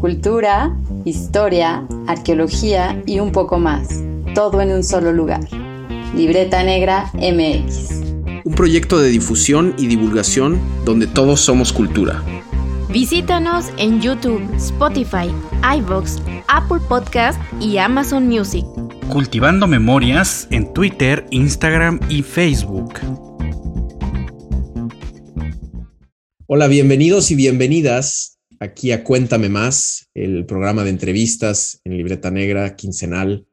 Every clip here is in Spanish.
cultura, historia, arqueología y un poco más. Todo en un solo lugar. Libreta Negra MX. Un proyecto de difusión y divulgación donde todos somos cultura. Visítanos en YouTube, Spotify, iVoox, Apple Podcast y Amazon Music. Cultivando Memorias en Twitter, Instagram y Facebook. Hola, bienvenidos y bienvenidas aquí a Cuéntame Más, el programa de entrevistas en Libreta Negra quincenal.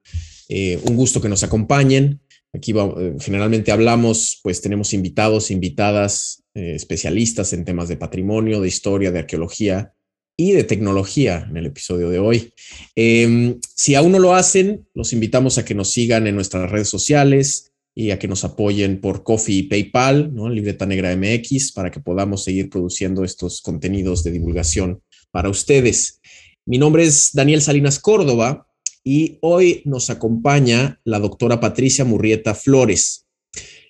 Eh, un gusto que nos acompañen. Aquí eh, generalmente hablamos, pues tenemos invitados, invitadas, eh, especialistas en temas de patrimonio, de historia, de arqueología y de tecnología en el episodio de hoy. Em, si aún no lo hacen, los invitamos a que nos sigan en nuestras redes sociales, y a que nos apoyen por Coffee y PayPal, ¿no? Libreta Negra MX, para que podamos seguir produciendo estos contenidos de divulgación para ustedes. Mi nombre es Daniel Salinas Córdoba y hoy nos acompaña la doctora Patricia Murrieta Flores.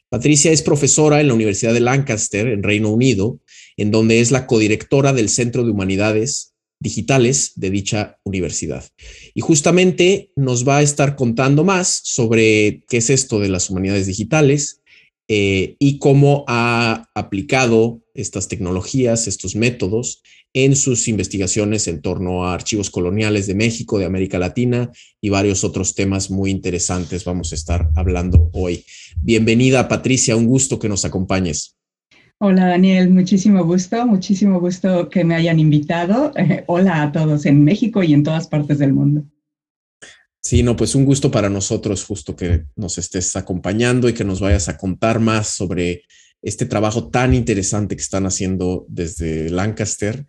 Patricia es profesora en la Universidad de Lancaster, en Reino Unido, en donde es la codirectora del Centro de Humanidades digitales de dicha universidad. Y justamente nos va a estar contando más sobre qué es esto de las humanidades digitales eh, y cómo ha aplicado estas tecnologías, estos métodos en sus investigaciones en torno a archivos coloniales de México, de América Latina y varios otros temas muy interesantes vamos a estar hablando hoy. Bienvenida Patricia, un gusto que nos acompañes. Hola Daniel, muchísimo gusto, muchísimo gusto que me hayan invitado. hola a todos en México y en todas partes del mundo. Sí, no, pues un gusto para nosotros justo que nos estés acompañando y que nos vayas a contar más sobre este trabajo tan interesante que están haciendo desde Lancaster.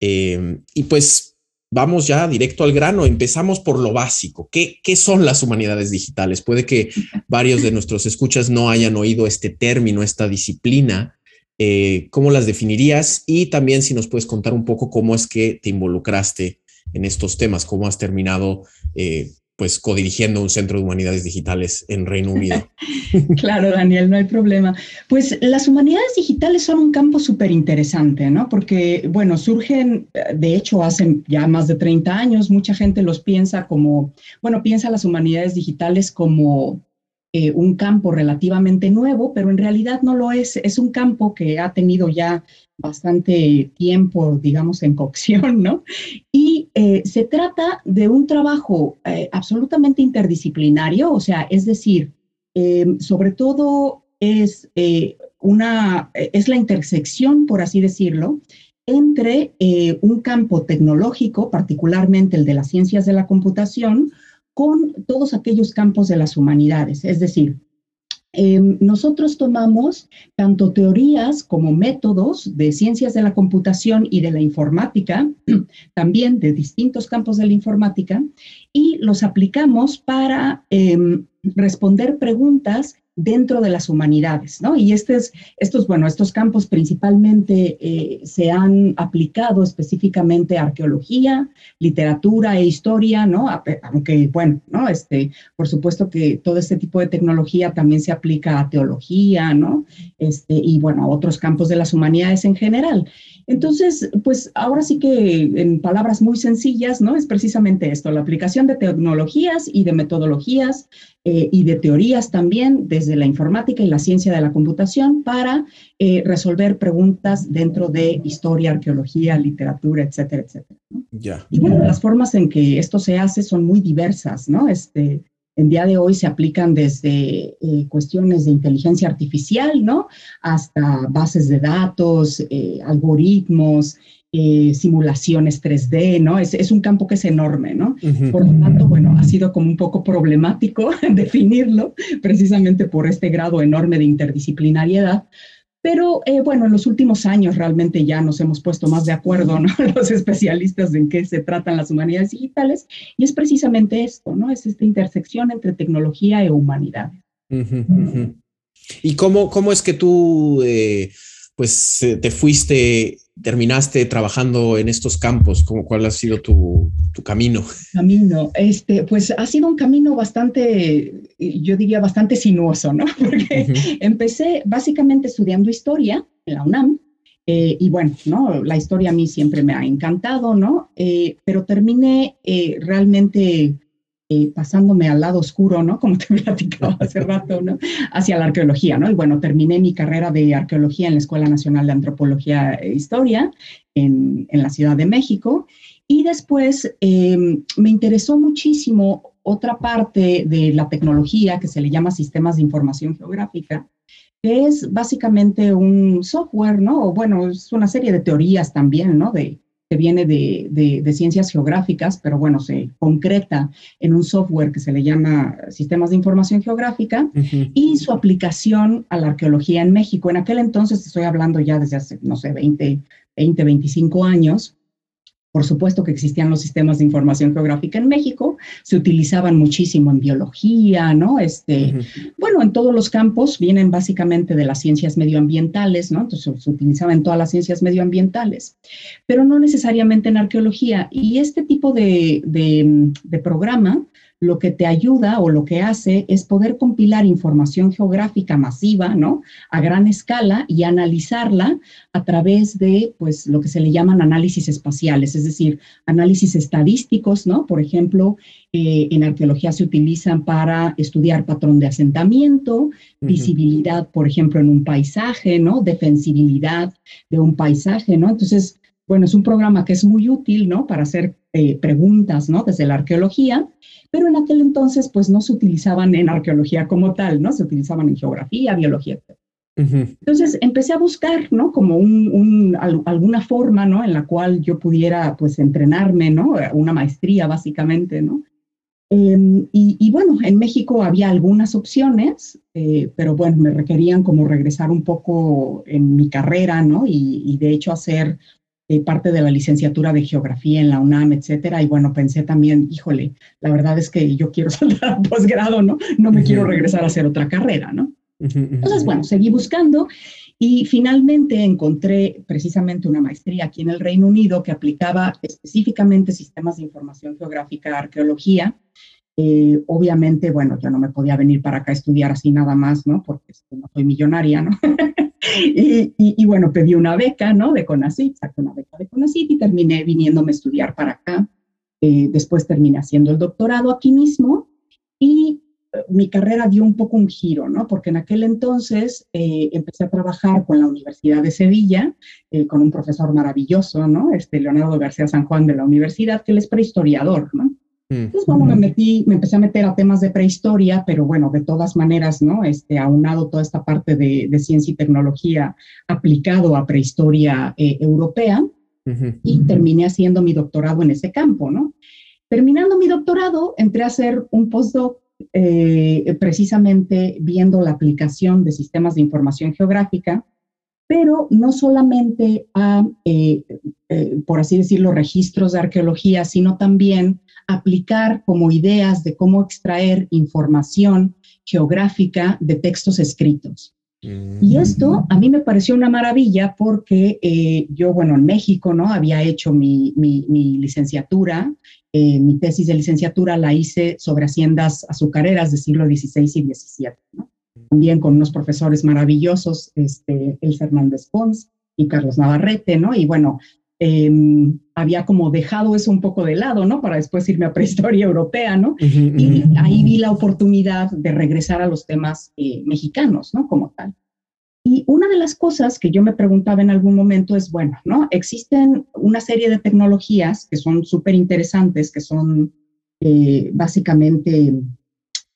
Eh, y pues vamos ya directo al grano. Empezamos por lo básico. ¿Qué, ¿Qué son las humanidades digitales? Puede que varios de nuestros escuchas no hayan oído este término, esta disciplina. Eh, ¿cómo las definirías? Y también si nos puedes contar un poco cómo es que te involucraste en estos temas, cómo has terminado eh, pues codirigiendo un centro de humanidades digitales en Reino Unido. claro, Daniel, no hay problema. Pues las humanidades digitales son un campo súper interesante, ¿no? Porque, bueno, surgen, de hecho, hace ya más de 30 años, mucha gente los piensa como, bueno, piensa las humanidades digitales como eh, un campo relativamente nuevo, pero en realidad no lo es. Es un campo que ha tenido ya bastante tiempo, digamos, en cocción, ¿no? Y eh, se trata de un trabajo eh, absolutamente interdisciplinario, o sea, es decir, sobre todo es una, es la intersección, por así decirlo, entre un campo tecnológico, particularmente el de las ciencias de la computación, con todos aquellos campos de las humanidades. Es decir, em, nosotros tomamos tanto teorías como métodos de ciencias de la computación y de la informática, también de distintos campos de la informática, y los aplicamos para em, responder preguntas dentro de las humanidades, ¿no? Y estos, estos bueno, estos campos principalmente eh, se han aplicado específicamente a arqueología, literatura e historia, ¿no? Aunque, bueno, ¿no? Este, por supuesto que todo este tipo de tecnología también se aplica a teología, ¿no? Este, y, bueno, a otros campos de las humanidades en general. Entonces, pues ahora sí que en palabras muy sencillas, ¿no? Es precisamente esto, la aplicación de tecnologías y de metodologías eh, y de teorías también desde la informática y la ciencia de la computación para eh, resolver preguntas dentro de historia, arqueología, literatura, etcétera, etcétera. Ya. Y bueno, las formas en que esto se hace son muy diversas, ¿no? Este, en día de hoy se aplican desde eh, cuestiones de inteligencia artificial, ¿no? Hasta bases de datos, eh, algoritmos, eh, simulaciones 3D, ¿no? Es, es, un campo que es enorme, ¿no? Por lo tanto, bueno, ha sido como un poco problemático definirlo precisamente por este grado enorme de interdisciplinariedad, pero eh, bueno, en los últimos años realmente ya nos hemos puesto más de acuerdo, ¿no? Los especialistas en qué se tratan las humanidades digitales, y es precisamente esto, ¿no? Es esta intersección entre tecnología e humanidad. ¿Y cómo, cómo es que tú, eh, pues, eh, te fuiste terminaste trabajando en estos campos? ¿Cómo, ¿Cuál ha sido tu, camino? Camino, este, pues ha sido un camino bastante, yo diría bastante sinuoso, ¿no? Porque empecé básicamente estudiando historia en la UNAM Eh, y bueno, ¿no? La historia a mí siempre me ha encantado, ¿no? Eh, pero terminé eh, realmente pasándome al lado oscuro, ¿no? Como te platicaba hace rato, ¿no? Hacia la arqueología, ¿no? Y bueno, terminé mi carrera de arqueología en la Escuela Nacional de Antropología e Historia en, en la Ciudad de México. Y después me interesó muchísimo otra parte de la tecnología que se le llama sistemas de información geográfica, que es básicamente un software, ¿no? O bueno, es una serie de teorías también, ¿no? De, que viene de, de, ciencias geográficas, pero bueno, se concreta en un software que se le llama Sistemas de Información Geográfica y su aplicación a la arqueología en México. En aquel entonces, estoy hablando ya desde hace, no sé, 20, 20 25 años, por supuesto que existían los sistemas de información geográfica en México, se utilizaban muchísimo en biología, ¿no? Este, Bueno, en todos los campos vienen básicamente de las ciencias medioambientales, ¿no? Entonces se utilizaba en todas las ciencias medioambientales, pero no necesariamente en arqueología. Y este tipo de, de programa lo que te ayuda o lo que hace es poder compilar información geográfica masiva, ¿no? A gran escala y analizarla a través de, pues, lo que se le llaman análisis espaciales, es decir, análisis estadísticos, ¿no? Por ejemplo, eh, en arqueología se utilizan para estudiar patrón de asentamiento, visibilidad, por ejemplo, en un paisaje, ¿no? Defensibilidad de un paisaje, ¿no? Entonces, bueno, es un programa que es muy útil, ¿no? Para hacer eh, preguntas, ¿no? Desde la arqueología, pero en aquel entonces, pues no se utilizaban en arqueología como tal, ¿no? Se utilizaban en geografía, biología, etc. Entonces empecé a buscar, ¿no? Como un, alguna forma, ¿no? En la cual yo pudiera, pues, entrenarme, ¿no? Una maestría, básicamente, ¿no? Em, y, bueno, en México había algunas opciones, eh, pero bueno, me requerían como regresar un poco en mi carrera, ¿no? Y, y de hecho hacer eh, parte de la licenciatura de geografía en la UNAM, etcétera. Y bueno, pensé también, híjole, la verdad es que yo quiero saltar a posgrado, ¿no? No me quiero regresar a hacer otra carrera, ¿no? Entonces, bueno, seguí buscando y finalmente encontré precisamente una maestría aquí en el Reino Unido que aplicaba específicamente sistemas de información geográfica, arqueología. Eh, obviamente, bueno, yo no me podía venir para acá a estudiar así nada más, ¿no? Porque no soy millonaria, ¿no? y, bueno, pedí una beca, ¿no? De CONACYT, saqué una beca de CONACYT y terminé viniéndome a estudiar para acá. Eh, después terminé haciendo el doctorado aquí mismo y eh, mi carrera dio un poco un giro, ¿no? Porque en aquel entonces eh, empecé a trabajar con la Universidad de Sevilla, con un profesor maravilloso, ¿no? Este Leonardo García San Juan de la universidad, que él es prehistoriador, ¿no? Entonces, bueno, me metí, me empecé a meter a temas de prehistoria, pero bueno, de todas maneras, ¿no? Este, aunado toda esta parte de, ciencia y tecnología aplicado a prehistoria eh, europea y terminé haciendo mi doctorado en ese campo, ¿no? Terminando mi doctorado, entré a hacer un postdoc eh, precisamente viendo la aplicación de sistemas de información geográfica, pero no solamente a, eh, por así decirlo, registros de arqueología, sino también aplicar como ideas de cómo extraer información geográfica de textos escritos. Y esto a mí me pareció una maravilla porque eh, yo, bueno, en México, ¿no? Había hecho mi, licenciatura, eh, mi tesis de licenciatura la hice sobre haciendas azucareras del siglo XVI y XVII, También con unos profesores maravillosos, este, El Fernández Pons y Carlos Navarrete, ¿no? Y bueno, Em, había como dejado eso un poco de lado, ¿no? Para después irme a prehistoria europea, ¿no? y ahí vi la oportunidad de regresar a los temas eh, mexicanos, ¿no? Como tal. Y una de las cosas que yo me preguntaba en algún momento es, bueno, ¿no? Existen una serie de tecnologías que son súper interesantes, que son eh, básicamente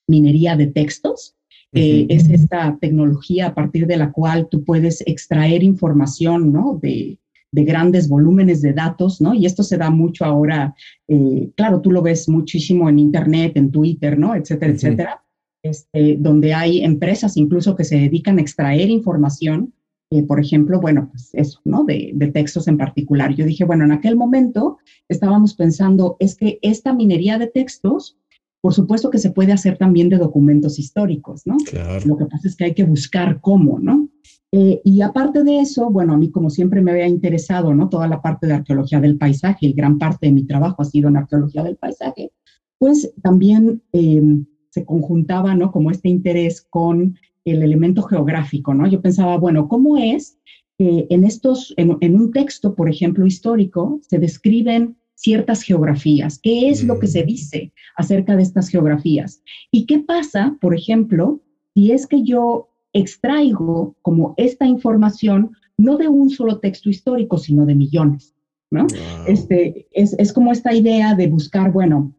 minería de textos. Eh, es esta tecnología a partir de la cual tú puedes extraer información, ¿no? De, de grandes volúmenes de datos, ¿no? Y esto se da mucho ahora, eh, claro, tú lo ves muchísimo en Internet, en Twitter, ¿no? Etcétera, etcétera, este, donde hay empresas incluso que se dedican a extraer información, eh, por ejemplo, bueno, pues eso, ¿no? De, de, textos en particular. Yo dije, bueno, en aquel momento estábamos pensando, es que esta minería de textos, por supuesto que se puede hacer también de documentos históricos, ¿no? Claro. Lo que pasa es que hay que buscar cómo, ¿no? Eh, y aparte de eso, bueno, a mí como siempre me había interesado, ¿no? Toda la parte de arqueología del paisaje y gran parte de mi trabajo ha sido en arqueología del paisaje, pues también em, se conjuntaba, ¿no? Como este interés con el elemento geográfico, ¿no? Yo pensaba, bueno, ¿cómo es que en estos, en, un texto, por ejemplo, histórico, se describen ciertas geografías. ¿Qué es lo que se mm. dice acerca de estas geografías? ¿Y qué pasa, por ejemplo, si es que yo extraigo como esta información no de un solo texto histórico, sino de millones? ¿no? Este, es, es, como esta idea de buscar, bueno,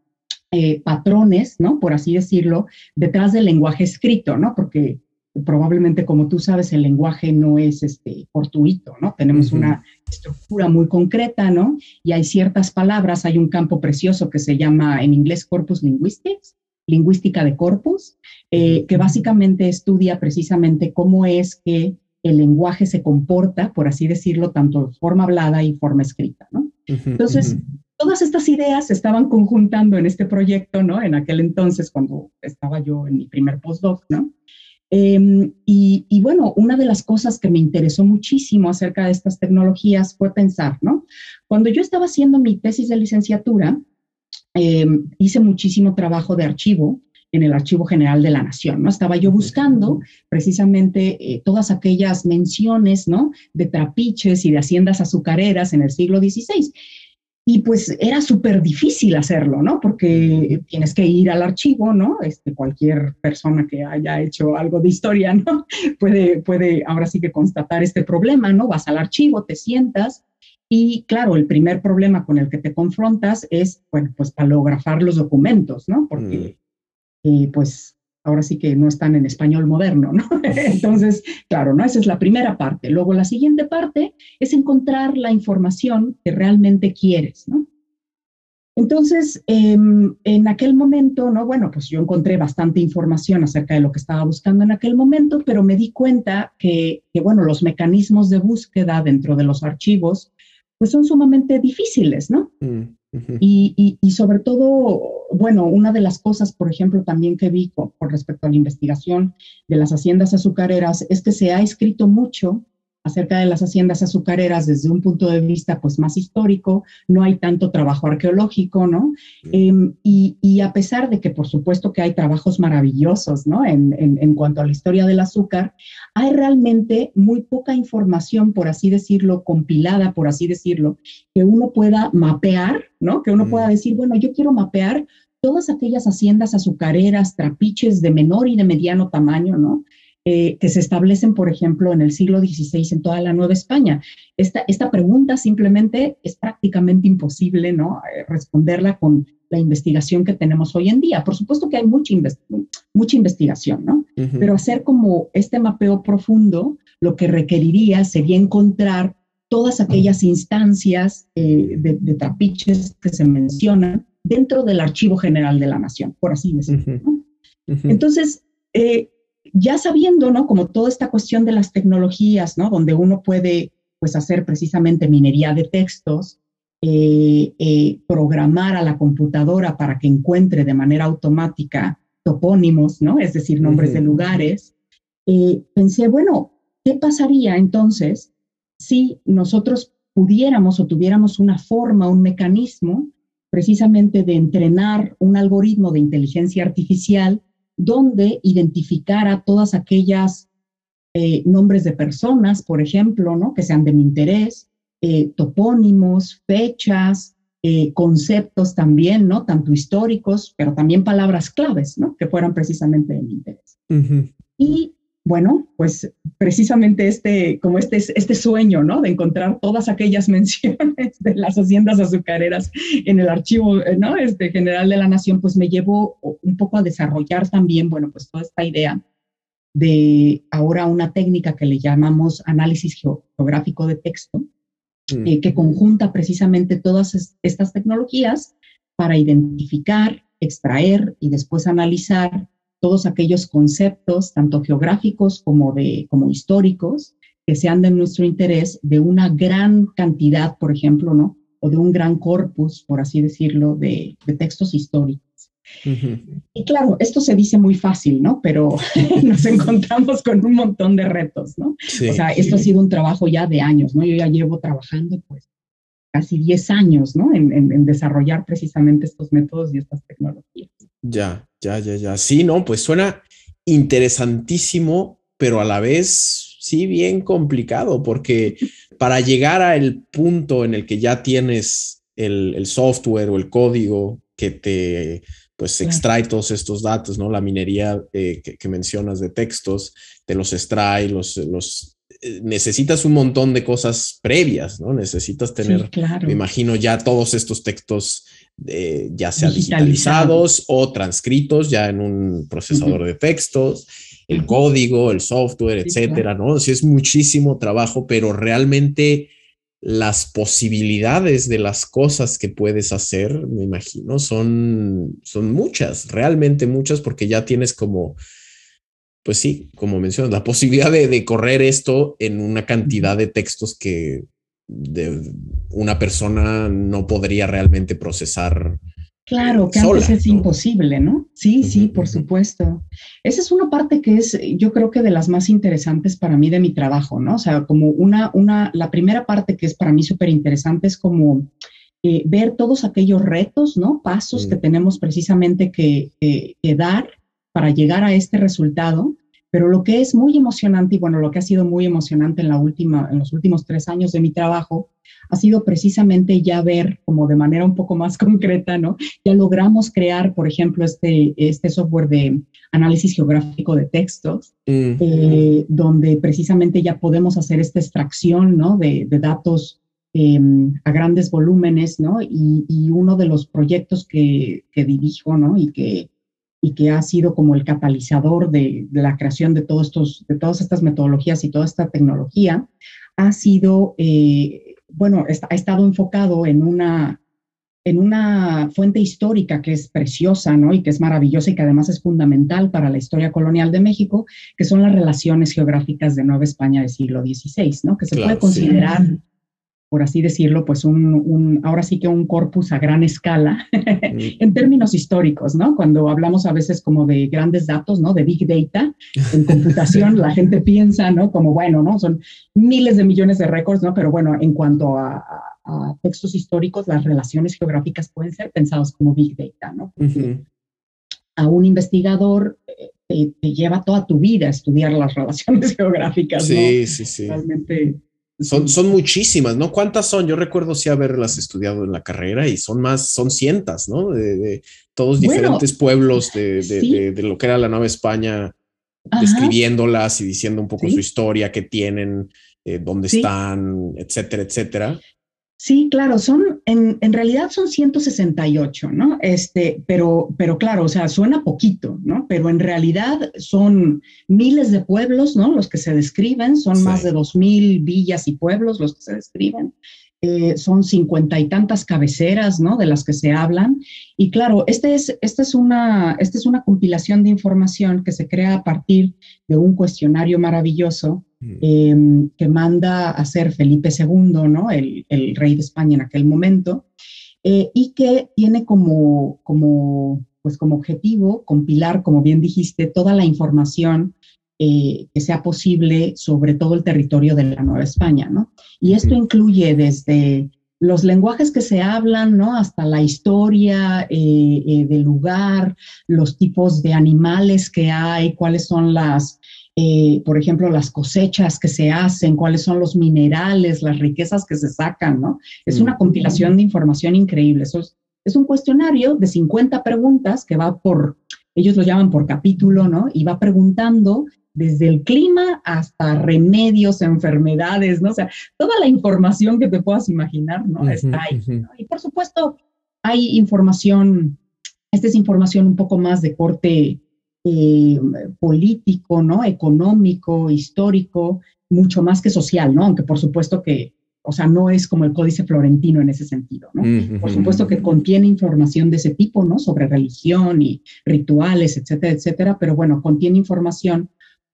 eh, patrones, ¿no? Por así decirlo, detrás del lenguaje escrito, ¿no? Porque probablemente, como tú sabes, el lenguaje no es este, fortuito, ¿no? Tenemos una estructura muy concreta, ¿no? Y hay ciertas palabras, hay un campo precioso que se llama en inglés corpus linguistics, lingüística de corpus, eh, que básicamente estudia precisamente cómo es que el lenguaje se comporta, por así decirlo, tanto de forma hablada y forma escrita, ¿no? Entonces, todas estas ideas se estaban conjuntando en este proyecto, ¿no? En aquel entonces, cuando estaba yo en mi primer postdoc, ¿no? Em, y, y, bueno, una de las cosas que me interesó muchísimo acerca de estas tecnologías fue pensar, ¿no? Cuando yo estaba haciendo mi tesis de licenciatura, em, hice muchísimo trabajo de archivo en el Archivo General de la Nación, ¿no? Estaba yo buscando precisamente eh, todas aquellas menciones, ¿no? De trapiches y de haciendas azucareras en el siglo XVI. Y pues era súper difícil hacerlo, ¿no? Porque tienes que ir al archivo, ¿no? Este, cualquier persona que haya hecho algo de historia, ¿no? Puede, puede ahora sí que constatar este problema, ¿no? Vas al archivo, te sientas y claro, el primer problema con el que te confrontas es, bueno, pues palografar los documentos, ¿no? Porque, eh, pues, ahora sí que no están en español moderno, ¿no? Entonces, claro, ¿no? Esa es la primera parte. Luego, la siguiente parte es encontrar la información que realmente quieres, ¿no? Entonces, em, en aquel momento, ¿no? Bueno, pues yo encontré bastante información acerca de lo que estaba buscando en aquel momento, pero me di cuenta que, que bueno, los mecanismos de búsqueda dentro de los archivos, pues son sumamente difíciles, ¿no? Mm y, y, sobre todo, bueno, una de las cosas, por ejemplo, también que vi con, respecto a la investigación de las haciendas azucareras es que se ha escrito mucho acerca de las haciendas azucareras desde un punto de vista pues más histórico, no hay tanto trabajo arqueológico, ¿no? Em, y, y, a pesar de que por supuesto que hay trabajos maravillosos, ¿no? En, en, en, cuanto a la historia del azúcar, hay realmente muy poca información, por así decirlo, compilada, por así decirlo, que uno pueda mapear, ¿no? Que uno pueda decir, bueno, yo quiero mapear todas aquellas haciendas azucareras, trapiches de menor y de mediano tamaño, ¿no? Eh, que se establecen, por ejemplo, en el siglo XVI en toda la Nueva España. Esta, esta pregunta simplemente es prácticamente imposible ¿no? Eh, responderla con la investigación que tenemos hoy en día. Por supuesto que hay mucha, mucha investigación, ¿no? Pero hacer como este mapeo profundo, lo que requeriría sería encontrar todas aquellas instancias eh, de, trapiches que se mencionan dentro del Archivo General de la Nación, por así decirlo. Entonces, eh, ya sabiendo, ¿no? Como toda esta cuestión de las tecnologías, ¿no? Donde uno puede, pues, hacer precisamente minería de textos, eh, eh, programar a la computadora para que encuentre de manera automática topónimos, ¿no? Es decir, nombres de lugares. Eh, pensé, bueno, ¿qué pasaría entonces si nosotros pudiéramos o tuviéramos una forma, un mecanismo precisamente de entrenar un algoritmo de inteligencia artificial donde identificara todas aquellas eh, nombres de personas, por ejemplo, ¿no? que sean de mi interés, eh, topónimos, fechas, eh, conceptos también, ¿no? Tanto históricos, pero también palabras claves, ¿no? Que fueran precisamente de mi interés. Y bueno, pues precisamente este, como este, este sueño, ¿no? De encontrar todas aquellas menciones de las haciendas azucareras en el archivo, ¿no? Este general de la nación, pues me llevó un poco a desarrollar también, bueno, pues toda esta idea de ahora una técnica que le llamamos análisis geográfico de texto, mm. eh, que conjunta precisamente todas estas tecnologías para identificar, extraer y después analizar todos aquellos conceptos, tanto geográficos como, de, como históricos, que sean de nuestro interés, de una gran cantidad, por ejemplo, ¿no? O de un gran corpus, por así decirlo, de, textos históricos. Y claro, esto se dice muy fácil, ¿no? Pero nos encontramos con un montón de retos, ¿no? o sea, esto ha sido un trabajo ya de años, ¿no? Yo ya llevo trabajando, pues, casi 10 años, ¿no? en desarrollar precisamente estos métodos y estas tecnologías. Ya, ya, ya, ya. Sí, no, pues suena interesantísimo, pero a la vez sí bien complicado porque para llegar al punto en el que ya tienes el, software o el código que te pues extrae todos estos datos, ¿no? La minería eh, que, mencionas de textos, te los extrae, los, los eh, necesitas un montón de cosas previas, ¿no? Necesitas tener, me imagino, ya todos estos textos eh, ya sea digitalizados o transcritos ya en un procesador de textos, el código, el software, etcétera, ¿no? Sí, es muchísimo trabajo, pero realmente las posibilidades de las cosas que puedes hacer, me imagino, son, son muchas, realmente muchas, porque ya tienes como, pues sí, como mencionas, la posibilidad de, correr esto en una cantidad de textos que de una persona no podría realmente procesar Claro, que antes es imposible, ¿no? Sí, sí, por supuesto. Esa es una parte que es, yo creo que de las más interesantes para mí de mi trabajo, ¿no? O sea, como una, una, la primera parte que es para mí súper interesante es como eh, ver todos aquellos retos, ¿no? Pasos que mm. tenemos precisamente que, que dar para llegar a este resultado pero lo que es muy emocionante, y bueno, lo que ha sido muy emocionante en, la última, en los últimos tres años de mi trabajo, ha sido precisamente ya ver como de manera un poco más concreta, ¿no? Ya logramos crear, por ejemplo, este, este software de análisis geográfico de textos, mm. eh, donde precisamente ya podemos hacer esta extracción, ¿no? De, de datos em, a grandes volúmenes, ¿no? Y, y, uno de los proyectos que, que dirijo, ¿no? Y que y que ha sido como el catalizador de, la creación de, todos estos, de todas estas metodologías y toda esta tecnología, ha sido, eh, bueno, ha estado enfocado en una, en una fuente histórica que es preciosa, ¿no? Y que es maravillosa y que además es fundamental para la historia colonial de México, que son las relaciones geográficas de Nueva España del siglo XVI, ¿no? Que se puede considerar por así decirlo, pues un, ahora sí que un corpus a gran escala en términos históricos, ¿no? Cuando hablamos a veces como de grandes datos, ¿no? De big data en computación, la gente piensa, ¿no? Como, bueno, ¿no? Son miles de millones de récords, ¿no? Pero bueno, en cuanto a, textos históricos, las relaciones geográficas pueden ser pensadas como big data, ¿no? A un investigador eh, te, lleva toda tu vida a estudiar las relaciones geográficas, ¿no? Sí, sí, sí. Realmente son, son muchísimas, ¿no? ¿Cuántas son? Yo recuerdo sí haberlas estudiado en la carrera y son más, son cientas, ¿no? De, todos diferentes pueblos de, lo que era la Nueva España, describiéndolas y diciendo un poco su historia, qué tienen, eh, dónde están, etcétera, etcétera. Sí, claro, son, en, en, realidad son 168, ¿no? Este, pero, pero claro, o sea, suena poquito, ¿no? Pero en realidad son miles de pueblos, ¿no? Los que se describen, son más de dos mil villas y pueblos los que se describen. Eh, son cincuenta y tantas cabeceras, ¿no? De las que se hablan. Y claro, este es, esta es, una, esta es una compilación de información que se crea a partir de un cuestionario maravilloso mm. em, que manda a hacer Felipe II, ¿no? El, el, rey de España en aquel momento, eh, y que tiene como, como, pues como objetivo compilar, como bien dijiste, toda la información eh, que sea posible sobre todo el territorio de la Nueva España, ¿no? Y esto incluye desde los lenguajes que se hablan, ¿no? Hasta la historia eh, eh, del lugar, los tipos de animales que hay, cuáles son las, por ejemplo, las cosechas que se hacen, cuáles son los minerales, las riquezas que se sacan, ¿no? Es una compilación de información increíble. Eso es, es un cuestionario de 50 preguntas que va por, ellos lo llaman por capítulo, ¿no? Y va preguntando desde el clima hasta remedios, enfermedades, ¿no? O sea, toda la información que te puedas imaginar, ¿no? Está ahí. Y por supuesto, hay información, esta es información un poco más de corte eh, político, ¿no? Económico, histórico, mucho más que social, ¿no? Aunque por supuesto que, o sea, no es como el códice florentino en ese sentido, ¿no? Por supuesto que contiene información de ese tipo, ¿no? Sobre religión y rituales, etcétera, etcétera, pero bueno, contiene información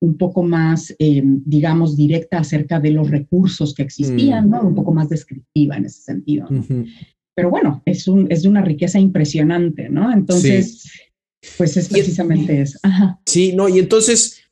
un poco más, eh, digamos, directa acerca de los recursos que existían, ¿no? Un poco más descriptiva en ese sentido. Pero bueno, es, un, es de una riqueza impresionante, ¿no? Entonces, pues es precisamente eso. Sí, no, y entonces,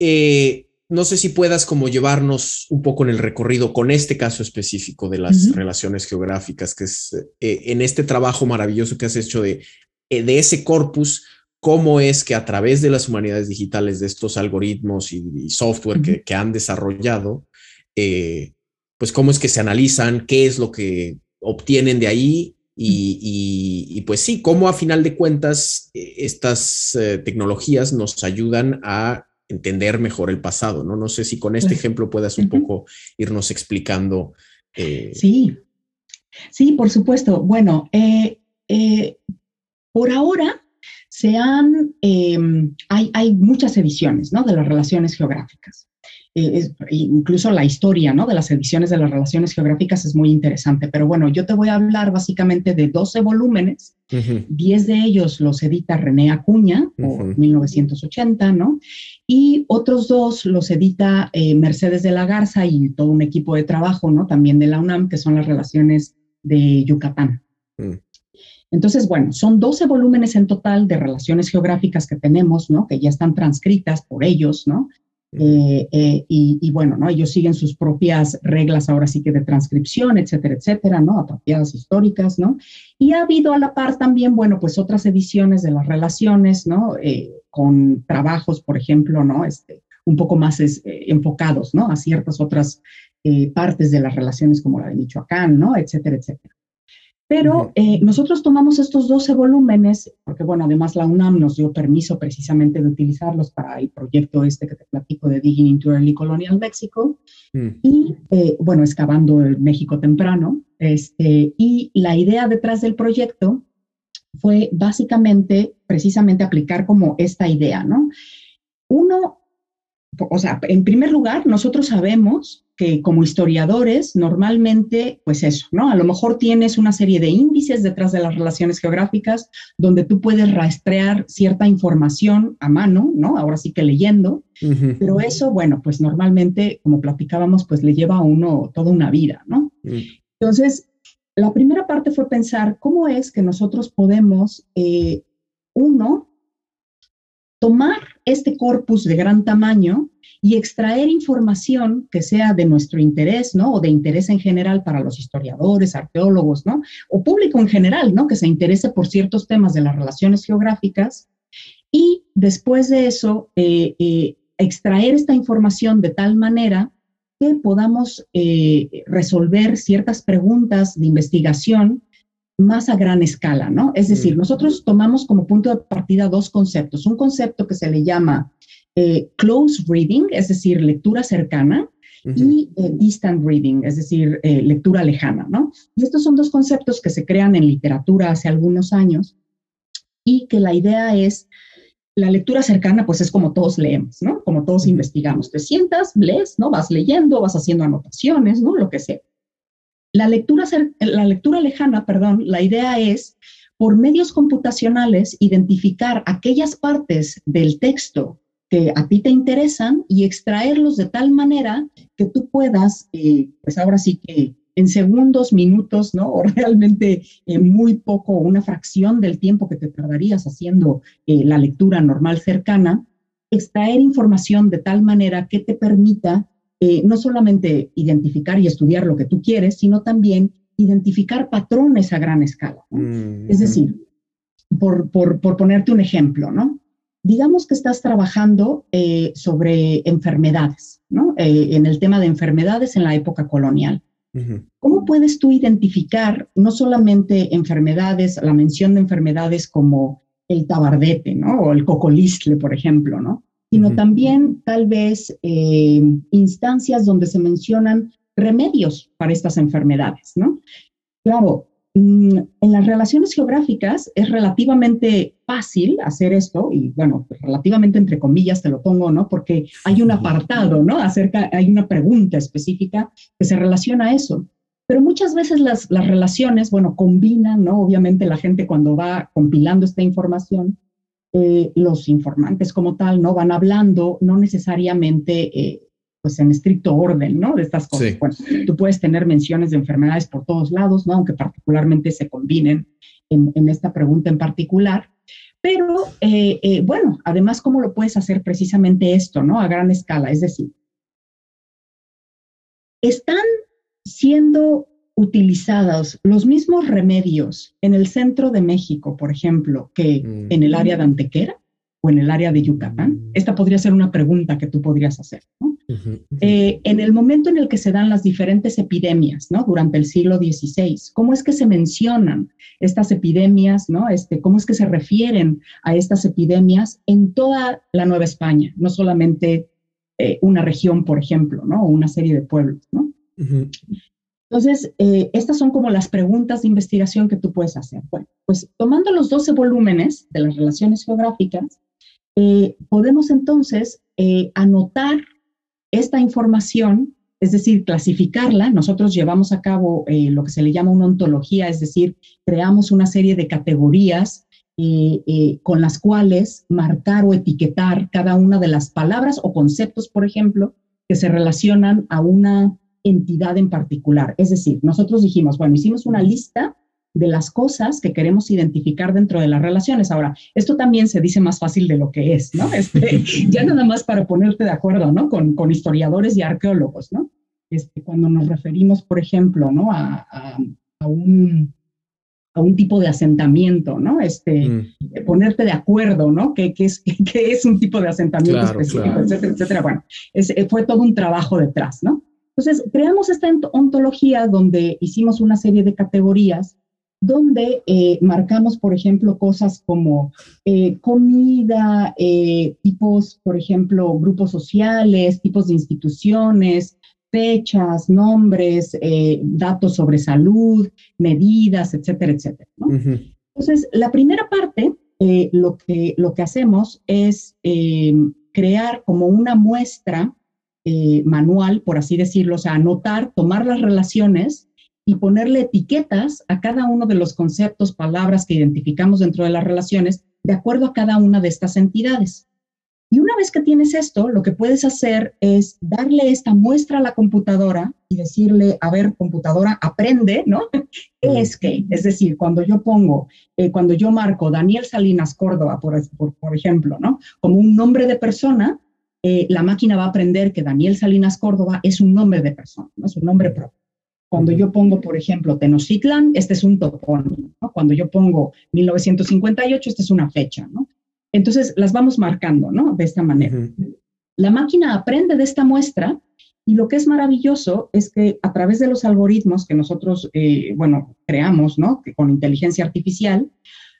eh, no sé si puedas como llevarnos un poco en el recorrido con este caso específico de las relaciones geográficas, que es eh, en este trabajo maravilloso que has hecho de, de ese corpus, cómo es que a través de las humanidades digitales, de estos algoritmos y, software que, han desarrollado, eh, pues cómo es que se analizan, qué es lo que obtienen de ahí y, pues sí, cómo a final de cuentas eh, estas eh, tecnologías nos ayudan a entender mejor el pasado, ¿no? No sé si con este ejemplo puedas un poco irnos explicando. Sí, sí, por supuesto. Bueno, por ahora se han, em, hay, hay, muchas ediciones ¿no? de las relaciones geográficas. Eh, incluso la historia ¿no? de las ediciones de las relaciones geográficas es muy interesante, pero bueno, yo te voy a hablar básicamente de 12 volúmenes, 10 de ellos los edita René Acuña, por 1980, ¿no? Y otros dos los edita eh, Mercedes de la Garza y todo un equipo de trabajo, ¿no? También de la UNAM, que son las relaciones de Yucatán. Mm. Entonces, bueno, son 12 volúmenes en total de relaciones geográficas que tenemos, ¿no? Que ya están transcritas por ellos, ¿no? Eh, eh, y, bueno, ¿no? Ellos siguen sus propias reglas ahora sí que de transcripción, etcétera, etcétera, ¿no? Apropiadas históricas, ¿no? Y ha habido a la par también, bueno, pues otras ediciones de las relaciones, ¿no? Eh, con trabajos, por ejemplo, ¿no? Este, un poco más enfocados, ¿no? A ciertas otras partes de las relaciones como la de Michoacán, ¿no? Etcétera, etcétera. Pero eh, nosotros tomamos estos 12 volúmenes, porque bueno, además la UNAM nos dio permiso precisamente de utilizarlos para el proyecto este que te platico de Digging into Early Colonial Mexico, mm. y eh, bueno, excavando el México temprano. Este, y la idea detrás del proyecto fue básicamente, precisamente aplicar como esta idea, ¿no? Uno, o sea, en primer lugar, nosotros sabemos que como historiadores normalmente, pues eso, ¿no? A lo mejor tienes una serie de índices detrás de las relaciones geográficas donde tú puedes rastrear cierta información a mano, ¿no? Ahora sí que leyendo, pero eso, bueno, pues normalmente, como platicábamos, pues le lleva a uno toda una vida, ¿no? Mm. Entonces, la primera parte fue pensar cómo es que nosotros podemos, eh, uno, tomar este corpus de gran tamaño y extraer información que sea de nuestro interés, ¿no? O de interés en general para los historiadores, arqueólogos, ¿no? O público en general, ¿no? Que se interese por ciertos temas de las relaciones geográficas. Y después de eso, eh, eh, extraer esta información de tal manera que podamos eh, resolver ciertas preguntas de investigación más a gran escala, ¿no? Es decir, mm. nosotros tomamos como punto de partida dos conceptos. Un concepto que se le llama eh, close reading, es decir, lectura cercana, y eh, distant reading, es decir, eh, lectura lejana, ¿no? Y estos son dos conceptos que se crean en literatura hace algunos años y que la idea es, la lectura cercana, pues es como todos leemos, ¿no? Como todos investigamos. Te sientas, lees, ¿no? Vas leyendo, vas haciendo anotaciones, ¿no? Lo que sea. La lectura, la lectura lejana, perdón, la idea es, por medios computacionales, identificar aquellas partes del texto que a ti te interesan y extraerlos de tal manera que tú puedas, eh, pues ahora sí que en segundos, minutos, ¿no? O realmente en muy poco, una fracción del tiempo que te tardarías haciendo eh, la lectura normal cercana, extraer información de tal manera que te permita eh, no solamente identificar y estudiar lo que tú quieres, sino también identificar patrones a gran escala. Mm, es decir, por, por, por ponerte un ejemplo, ¿no? digamos que estás trabajando eh, sobre enfermedades, ¿no? Eh, en el tema de enfermedades en la época colonial. ¿Cómo puedes tú identificar no solamente enfermedades, la mención de enfermedades como el tabardete, ¿no? O el cocolistle, por ejemplo, ¿no? Sino también tal vez eh, instancias donde se mencionan remedios para estas enfermedades, ¿no? Claro, Mm, en las relaciones geográficas es relativamente fácil hacer esto, y bueno, pues relativamente entre comillas te lo pongo, ¿no? Porque hay un apartado, ¿no? Acerca, hay una pregunta específica que se relaciona a eso. Pero muchas veces las, las relaciones, bueno, combinan, ¿no? Obviamente la gente cuando va compilando esta información, eh, los informantes como tal, ¿no? Van hablando, no necesariamente eh, pues en estricto orden, ¿no? De estas cosas. Bueno, tú puedes tener menciones de enfermedades por todos lados, ¿no? Aunque particularmente se combinen en, esta pregunta en particular. Pero, eh, eh, bueno, además, ¿cómo lo puedes hacer precisamente esto, ¿no? A gran escala. Es decir, están siendo utilizados los mismos remedios en el centro de México, por ejemplo, que Mm. en el área de Antequera o en el área de Yucatán? Esta podría ser una pregunta que tú podrías hacer. Eh, en el momento en el que se dan las diferentes epidemias, ¿no? Durante el siglo XVI, ¿cómo es que se mencionan estas epidemias, ¿no? Este, ¿Cómo es que se refieren a estas epidemias en toda la Nueva España, no solamente eh, una región, por ejemplo, ¿no? O una serie de pueblos, ¿no? Entonces, eh, estas son como las preguntas de investigación que tú puedes hacer. Bueno, pues tomando los 12 volúmenes de las relaciones geográficas, eh, podemos entonces eh, anotar esta información, es decir, clasificarla. Nosotros llevamos a cabo lo que se le llama una ontología, es decir, creamos una serie de categorías con las cuales marcar o etiquetar cada una de las palabras o conceptos, por ejemplo, que se relacionan a una entidad en particular. Es decir, nosotros dijimos, bueno, hicimos una lista de las cosas que queremos identificar dentro de las relaciones. Ahora, esto también se dice más fácil de lo que es, ¿no? Este, ya nada más para ponerte de acuerdo, ¿no? Con, con historiadores y arqueólogos, ¿no? Este, cuando nos referimos, por ejemplo, ¿no? A, a, a un, a un tipo de asentamiento, ¿no? Este, Mm. eh, ponerte de acuerdo, ¿no? ¿Qué, qué es, qué es un tipo de asentamiento Claro, específico, claro. etcétera, etcétera? Bueno, es, eh, fue todo un trabajo detrás, ¿no? Entonces, creamos esta ont- ontología donde hicimos una serie de categorías donde eh, marcamos, por ejemplo, cosas como eh, comida, eh, tipos, por ejemplo, grupos sociales, tipos de instituciones, fechas, nombres, eh, datos sobre salud, medidas, etcétera, etcétera. Entonces, la primera parte, eh, lo, que, lo que hacemos es crear como una muestra eh, manual, por así decirlo, o sea, anotar, tomar las relaciones y ponerle etiquetas a cada uno de los conceptos, palabras que identificamos dentro de las relaciones, de acuerdo a cada una de estas entidades. Y una vez que tienes esto, lo que puedes hacer es darle esta muestra a la computadora y decirle, a ver, computadora, aprende, ¿no? ¿Qué es que? Es decir, cuando yo pongo, eh, cuando yo marco Daniel Salinas Córdoba, por, por, por ejemplo, ¿no? Como un nombre de persona, eh, la máquina va a aprender que Daniel Salinas Córdoba es un nombre de persona, ¿no? es un nombre propio. Cuando yo pongo, por ejemplo, Tenochtitlan, este es un topónimo. ¿no? Cuando yo pongo 1958, esta es una fecha. ¿no? Entonces, las vamos marcando ¿no? de esta manera. La máquina aprende de esta muestra y lo que es maravilloso es que a través de los algoritmos que nosotros, eh, bueno, creamos, ¿no? Que con inteligencia artificial,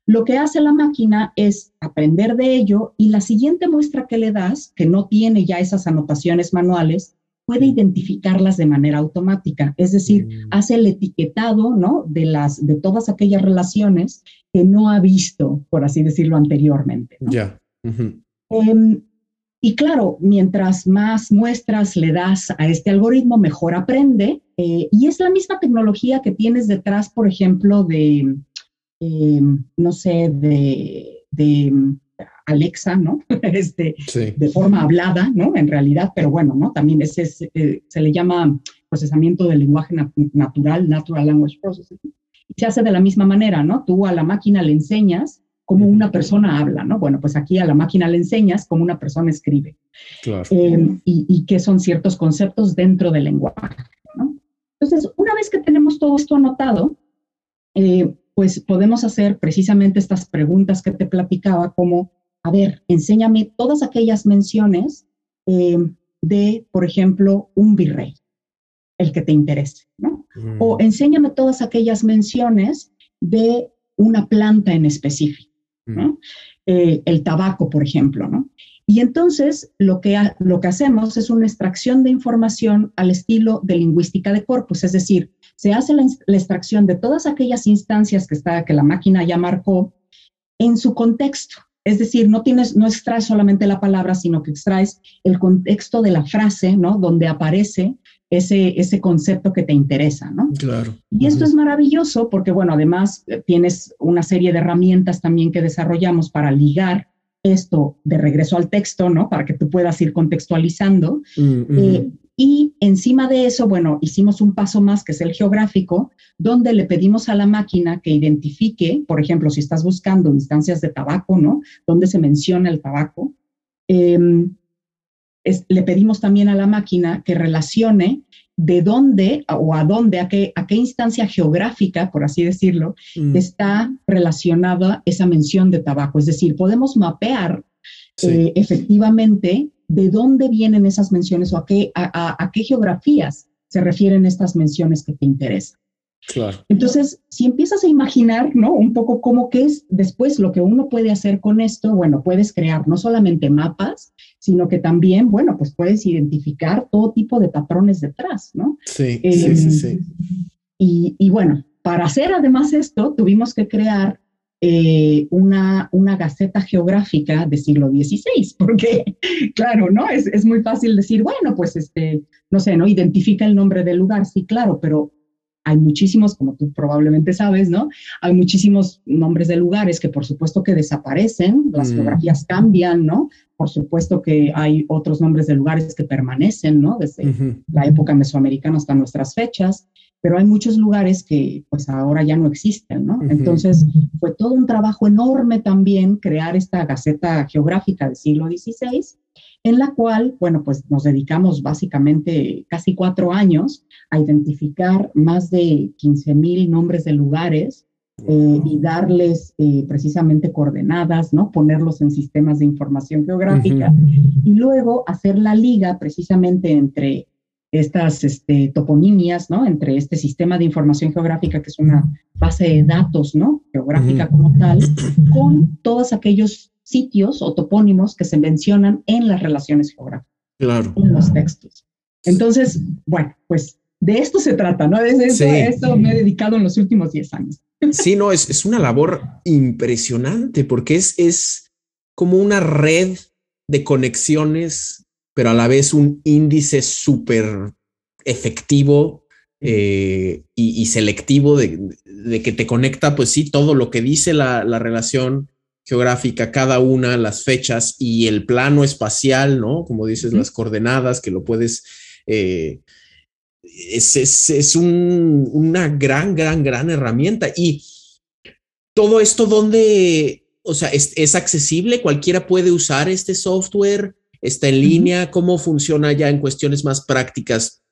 lo que hace la máquina es aprender de ello y la siguiente muestra que le das, que no tiene ya esas anotaciones manuales, puede identificarlas de manera automática. Es decir, Mm. hace el etiquetado, ¿no? De las, de todas aquellas relaciones que no ha visto, por así decirlo, anteriormente. ¿no? Ya. Em, y claro, mientras más muestras le das a este algoritmo, mejor aprende. eh, y es la misma tecnología que tienes detrás, por ejemplo, de, em, no sé, de, de em, Alexa, ¿no? este, Sí. de forma hablada, ¿no? En realidad, pero bueno, ¿no? También ese es, eh, se le llama procesamiento del lenguaje nat- natural, natural language processing. Y se hace de la misma manera, ¿no? Tú a la máquina le enseñas cómo una persona habla, ¿no? Bueno, pues aquí a la máquina le enseñas cómo una persona escribe Claro. eh, y, y qué son ciertos conceptos dentro del lenguaje, ¿no? Entonces, una vez que tenemos todo esto anotado, eh, pues podemos hacer precisamente estas preguntas que te platicaba, como, a ver, enséñame todas aquellas menciones eh, de, por ejemplo, un virrey, el que te interese, ¿no? Mm. O enséñame todas aquellas menciones de una planta en específico. Mm. ¿no? Eh, el tabaco, por ejemplo, ¿no? Y entonces lo que, ha- lo que hacemos es una extracción de información al estilo de lingüística de corpus, es decir, se hace la, extracción de todas aquellas instancias que, está, que la máquina ya marcó en su contexto. Es decir, no, tienes, no extraes solamente la palabra, sino que extraes el contexto de la frase, ¿no? Donde aparece ese, ese concepto que te interesa, ¿no? Claro. Y esto es maravilloso porque, bueno, además eh, tienes una serie de herramientas también que desarrollamos para ligar esto de regreso al texto, ¿no? Para que tú puedas ir contextualizando. Mm. Eh, y encima de eso, bueno, hicimos un paso más que es el geográfico, donde le pedimos a la máquina que identifique, por ejemplo, si estás buscando instancias de tabaco, ¿no? Donde se menciona el tabaco, em, le pedimos también a la máquina que relacione de dónde o a dónde, a qué, a qué instancia geográfica, por así decirlo, mm. está relacionada esa mención de tabaco. Es decir, podemos mapear eh, efectivamente de dónde vienen esas menciones o a qué, a, qué geografías se refieren estas menciones que te interesan. Claro. Entonces, si empiezas a imaginar, ¿no? Un poco cómo que es después lo que uno puede hacer con esto, bueno, puedes crear no solamente mapas, sino que también, bueno, pues puedes identificar todo tipo de patrones detrás, ¿no? Sí, sí, sí, sí. Y, bueno, para hacer además esto, tuvimos que crear eh, una, una gaceta geográfica de siglo XVI, porque, claro, ¿no? Es, es, muy fácil decir, bueno, pues, este, no sé, ¿no? Identifica el nombre del lugar, sí, claro, pero hay muchísimos, como tú probablemente sabes, ¿no? Hay muchísimos nombres de lugares que por supuesto que desaparecen, las mm. geografías cambian, ¿no? Por supuesto que hay otros nombres de lugares que permanecen, ¿no? Desde la época mesoamericana hasta nuestras fechas, pero hay muchos lugares que pues ahora ya no existen, ¿no? Entonces fue todo un trabajo enorme también crear esta Gaceta Geográfica del siglo XVI en la cual, bueno, pues nos dedicamos básicamente casi cuatro años a identificar más de 15 mil nombres de lugares eh, y darles eh, precisamente coordenadas, ¿no? Ponerlos en sistemas de información geográfica y luego hacer la liga precisamente entre estas este, toponimias, ¿no? Entre este sistema de información geográfica, que es una base de datos, ¿no? Geográfica como tal, con todos aquellos sitios o topónimos que se mencionan en las relaciones geográficas, claro. en los textos. Entonces, bueno, pues de esto se trata, ¿no? De eso, esto me he dedicado en los últimos 10 años. Sí, no, es, es una labor impresionante porque es, es como una red de conexiones, pero a la vez un índice súper efectivo eh, y, selectivo de, de, que te conecta, pues sí, todo lo que dice la, la relación geográfica, cada una, las fechas y el plano espacial, ¿no? Como dices, las coordenadas, que lo puedes... Eh, es, es, una gran, gran, gran herramienta. Y todo esto, ¿dónde, o sea, es, accesible? ¿Cualquiera puede usar este software? ¿Está en línea? ¿Cómo funciona ya en cuestiones más prácticas?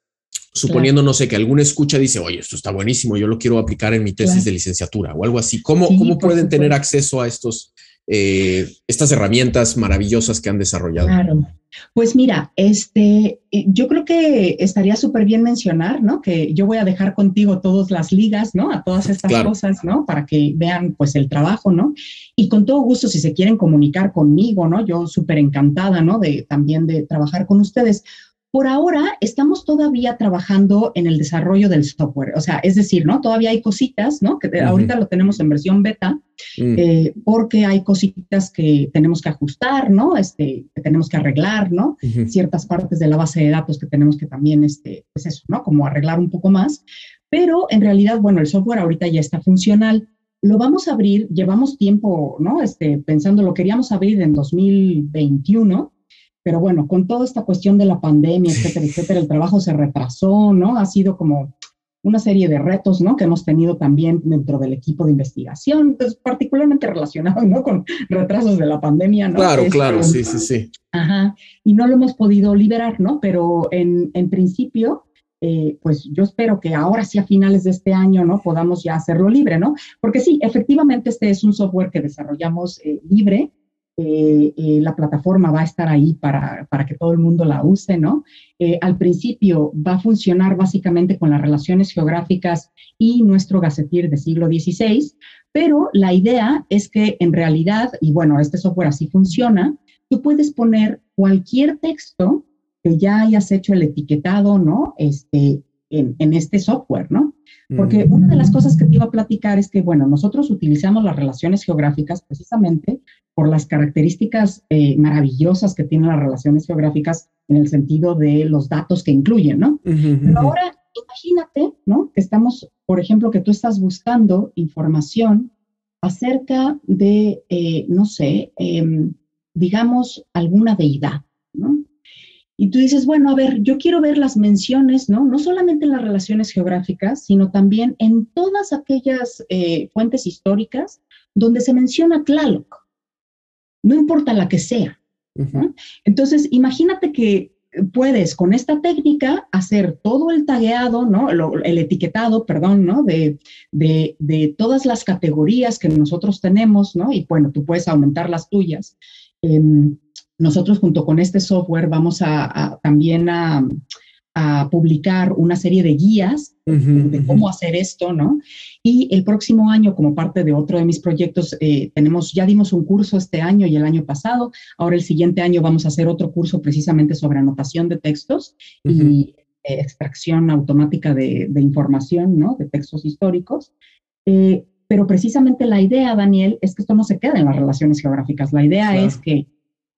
Suponiendo, no sé, que alguna escucha dice, oye, esto está buenísimo, yo lo quiero aplicar en mi tesis de licenciatura o algo así. ¿Cómo, cómo pueden tener acceso a estos, eh, estas herramientas maravillosas que han desarrollado? Claro. Pues mira, este, yo creo que estaría súper bien mencionar, ¿no? Que yo voy a dejar contigo todas las ligas, ¿no? A todas estas cosas, ¿no? Para que vean, pues, el trabajo, ¿no? Y con todo gusto, si se quieren comunicar conmigo, ¿no? Yo súper encantada, ¿no? De también de trabajar con ustedes. Por ahora estamos todavía trabajando en el desarrollo del software, o sea, es decir, ¿no? Todavía hay cositas, ¿no? Que ahorita lo tenemos en versión beta, mm. eh, porque hay cositas que tenemos que ajustar, ¿no? Este, que tenemos que arreglar, ¿no? Ciertas partes de la base de datos que tenemos que también, este, pues eso, ¿no? Como arreglar un poco más. Pero en realidad, bueno, el software ahorita ya está funcional. Lo vamos a abrir, llevamos tiempo, ¿no? Este, pensando, lo queríamos abrir en 2021 pero bueno, con toda esta cuestión de la pandemia, etcétera, etcétera, el trabajo se retrasó, ¿no? Ha sido como una serie de retos, ¿no? Que hemos tenido también dentro del equipo de investigación, pues, particularmente relacionados, ¿no? Con retrasos de la pandemia, ¿no? Claro, claro, sí, sí, sí. Ajá, y no lo hemos podido liberar, ¿no? Pero en, en principio, eh, pues yo espero que ahora sí a finales de este año, ¿no? Podamos ya hacerlo libre, ¿no? Porque sí, efectivamente este es un software que desarrollamos eh, libre, eh, eh, la plataforma va a estar ahí para, para, que todo el mundo la use, ¿no? Eh, al principio va a funcionar básicamente con las relaciones geográficas y nuestro gacetir de siglo XVI, pero la idea es que en realidad, y bueno, este software así funciona, tú puedes poner cualquier texto que ya hayas hecho el etiquetado, ¿no? Este, en, en este software, ¿no? Porque una de las cosas que te iba a platicar es que, bueno, nosotros utilizamos las relaciones geográficas precisamente por las características eh, maravillosas que tienen las relaciones geográficas en el sentido de los datos que incluyen, ¿no? Pero ahora imagínate, ¿no? Que estamos, por ejemplo, que tú estás buscando información acerca de, eh, no sé, em, digamos, alguna deidad. Y tú dices, bueno, a ver, yo quiero ver las menciones, ¿no? No solamente en las relaciones geográficas, sino también en todas aquellas eh, fuentes históricas donde se menciona Tlaloc no importa la que sea, Entonces, imagínate que puedes con esta técnica hacer todo el tagueado, ¿no? el etiquetado, perdón, ¿no? De, de, todas las categorías que nosotros tenemos, ¿no? Y bueno, tú puedes aumentar las tuyas. Em, nosotros junto con este software vamos a también a, a publicar una serie de guías de cómo hacer esto, ¿no? Y el próximo año, como parte de otro de mis proyectos, eh, tenemos, ya dimos un curso este año y el año pasado, ahora el siguiente año vamos a hacer otro curso precisamente sobre anotación de textos y eh, extracción automática de, información, ¿no? De textos históricos. Eh, pero precisamente la idea, Daniel, es que esto no se quede en las relaciones geográficas. La idea es que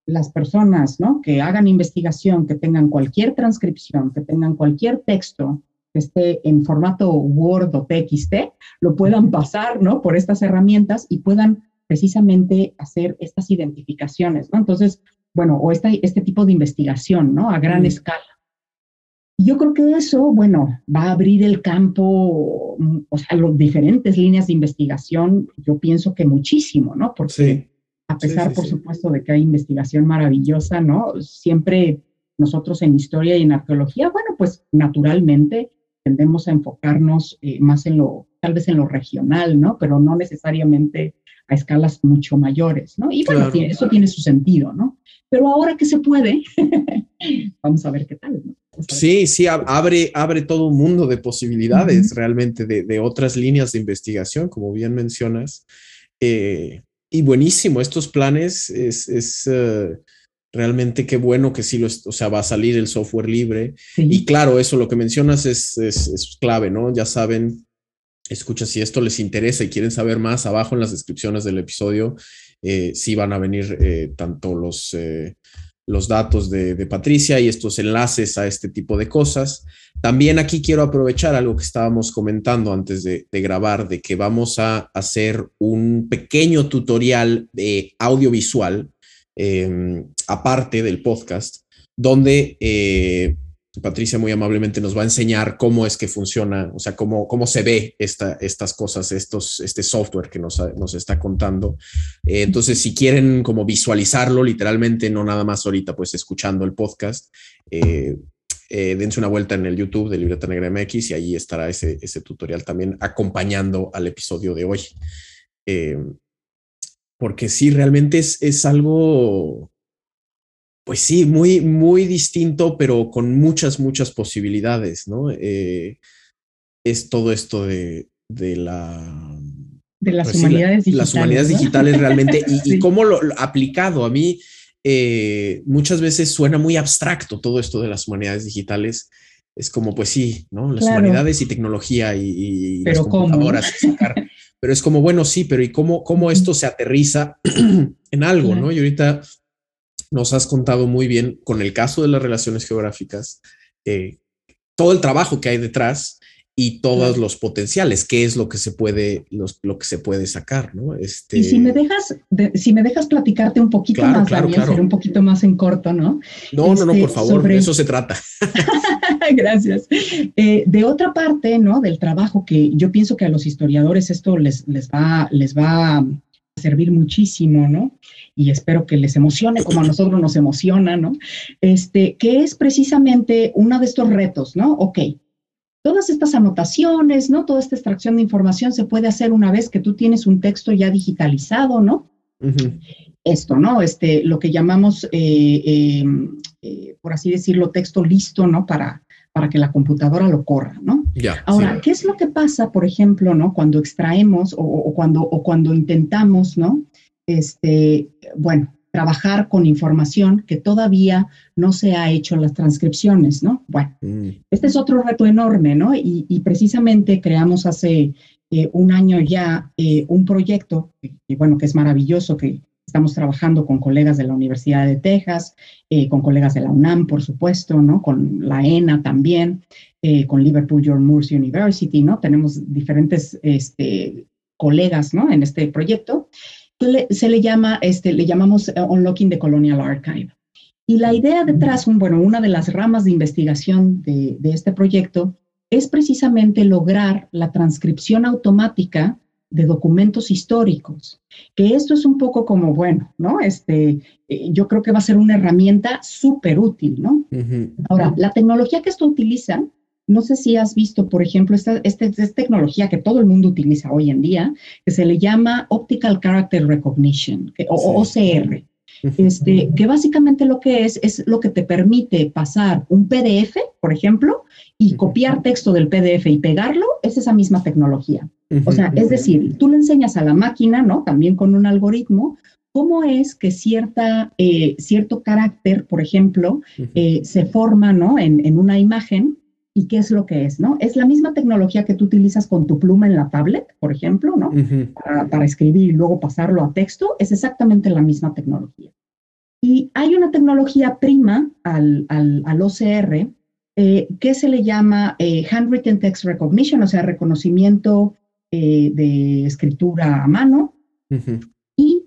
las personas ¿no? que hagan investigación, que tengan cualquier transcripción, que tengan cualquier texto que esté en formato Word o TXT, lo puedan pasar ¿no? por estas herramientas y puedan precisamente hacer estas identificaciones. ¿no? Entonces, bueno, o este, este tipo de investigación ¿no? a gran escala. Yo creo que eso, bueno, va a abrir el campo, o sea, las diferentes líneas de investigación, yo pienso que muchísimo, ¿no? Porque a pesar, por supuesto, de que hay investigación maravillosa, ¿no? Siempre nosotros en historia y en arqueología, bueno, pues naturalmente tendemos a enfocarnos eh, más en lo, tal vez en lo regional, ¿no? Pero no necesariamente a escalas mucho mayores, ¿no? Y bueno, eso tiene su sentido, ¿no? Pero ahora que se puede, vamos a ver qué tal, ¿no? Sí, sí, abre, abre todo un mundo de posibilidades realmente de, de, otras líneas de investigación, como bien mencionas. Eh, y buenísimo, estos planes es, eh, realmente qué bueno que sí, lo, o sea, va a salir el software libre. Y claro, eso lo que mencionas es, es, clave, ¿no? Ya saben, escucha, si esto les interesa y quieren saber más, abajo en las descripciones del episodio, eh, sí van a venir eh, tanto los, los datos de, Patricia y estos enlaces a este tipo de cosas. También aquí quiero aprovechar algo que estábamos comentando antes de, grabar, de que vamos a hacer un pequeño tutorial de audiovisual, em, aparte del podcast, donde eh, Patricia muy amablemente nos va a enseñar cómo es que funciona, o sea, cómo, cómo se ve esta, estas cosas, estos, este software que nos, nos está contando. Eh, entonces, si quieren como visualizarlo literalmente, no nada más ahorita, pues escuchando el podcast, eh, eh, dense una vuelta en el YouTube de Libreta Negra MX y ahí estará ese, ese tutorial también acompañando al episodio de hoy. porque sí, realmente es, es algo pues sí, muy, muy distinto, pero con muchas, muchas posibilidades, ¿no? Eh, es todo esto de, de la... De las pues humanidades digitales. Las humanidades digitales realmente, y, cómo lo, aplicado a mí, eh, muchas veces suena muy abstracto todo esto de las humanidades digitales. Es como, pues sí, ¿no? Las humanidades y tecnología y, las computadoras. pero es como, bueno, sí, pero ¿y cómo, cómo esto se aterriza en algo, ¿no? Y ahorita nos has contado muy bien con el caso de las relaciones geográficas, eh, todo el trabajo que hay detrás y todos los potenciales, qué es lo que se puede, lo que se puede sacar, ¿no? Este... Y si me dejas, si me dejas platicarte un poquito más, claro, Daniel, un poquito más en corto, ¿no? No, no, no, por este, favor, de eso se trata. Gracias. Eh, de otra parte, ¿no? Del trabajo que yo pienso que a los historiadores esto les, les va, les va a servir muchísimo, ¿no? y espero que les emocione como a nosotros nos emociona, ¿no? Este, que es precisamente uno de estos retos, ¿no? Ok, todas estas anotaciones, ¿no? Toda esta extracción de información se puede hacer una vez que tú tienes un texto ya digitalizado, ¿no? Esto, ¿no? Este, lo que llamamos, eh, em, eh, por así decirlo, texto listo, ¿no? Para, para que la computadora lo corra, ¿no? Ya, Ahora, ¿qué es lo que pasa, por ejemplo, ¿no? Cuando extraemos o, o, cuando, o cuando intentamos, ¿no? este, bueno, trabajar con información que todavía no se ha hecho en las transcripciones, ¿no? Bueno, mm. este es otro reto enorme, ¿no? Y, precisamente creamos hace eh, un año ya eh, un proyecto, que, bueno, que es maravilloso, que estamos trabajando con colegas de la Universidad de Texas, eh, con colegas de la UNAM, por supuesto, ¿no? Con la ENA también, con Liverpool John Moores University, ¿no? Tenemos diferentes este, colegas, ¿no? En este proyecto se le llama, este, le llamamos eh, Unlocking the Colonial Archive. Y la idea detrás, bueno, una de las ramas de investigación de, este proyecto es precisamente lograr la transcripción automática de documentos históricos, que esto es un poco como, bueno, ¿no? Este, eh, yo creo que va a ser una herramienta súper útil, ¿no? Ahora, la tecnología que esto utiliza, no sé si has visto, por ejemplo, esta, esta, tecnología que todo el mundo utiliza hoy en día, que se le llama Optical Character Recognition, o OCR. Este, que básicamente lo que es, es lo que te permite pasar un PDF, por ejemplo, y copiar texto del PDF y pegarlo, es esa misma tecnología. O sea, es decir, tú le enseñas a la máquina, ¿no? También con un algoritmo, cómo es que cierta, eh, cierto carácter, por ejemplo, eh, se forma, ¿no? En, en, una imagen y qué es lo que es, ¿no? Es la misma tecnología que tú utilizas con tu pluma en la tablet, por ejemplo, ¿no? para, para, escribir y luego pasarlo a texto, es exactamente la misma tecnología. Y hay una tecnología prima al, al, al OCR eh, que se le llama eh, Handwritten Text Recognition, o sea, reconocimiento eh, de escritura a mano. Y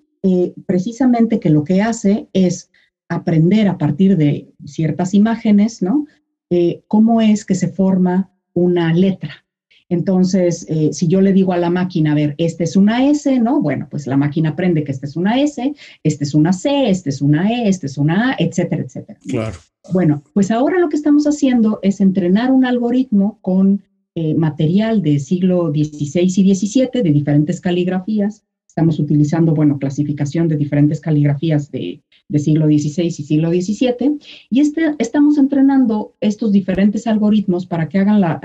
precisamente que lo que hace es aprender a partir de ciertas imágenes, ¿no? Cómo es que se forma una letra. Entonces, eh, si yo le digo a la máquina, a ver, esta es una S, ¿no? Bueno, pues la máquina aprende que esta es una S, esta es una C, esta es una E, esta es una A, etcétera, etcétera. Claro. Bueno, pues ahora lo que estamos haciendo es entrenar un algoritmo con eh, material del siglo XVI y XVII de diferentes caligrafías. Estamos utilizando, bueno, clasificación de diferentes caligrafías de, siglo XVI y siglo XVII, y este, estamos entrenando estos diferentes algoritmos para que hagan la,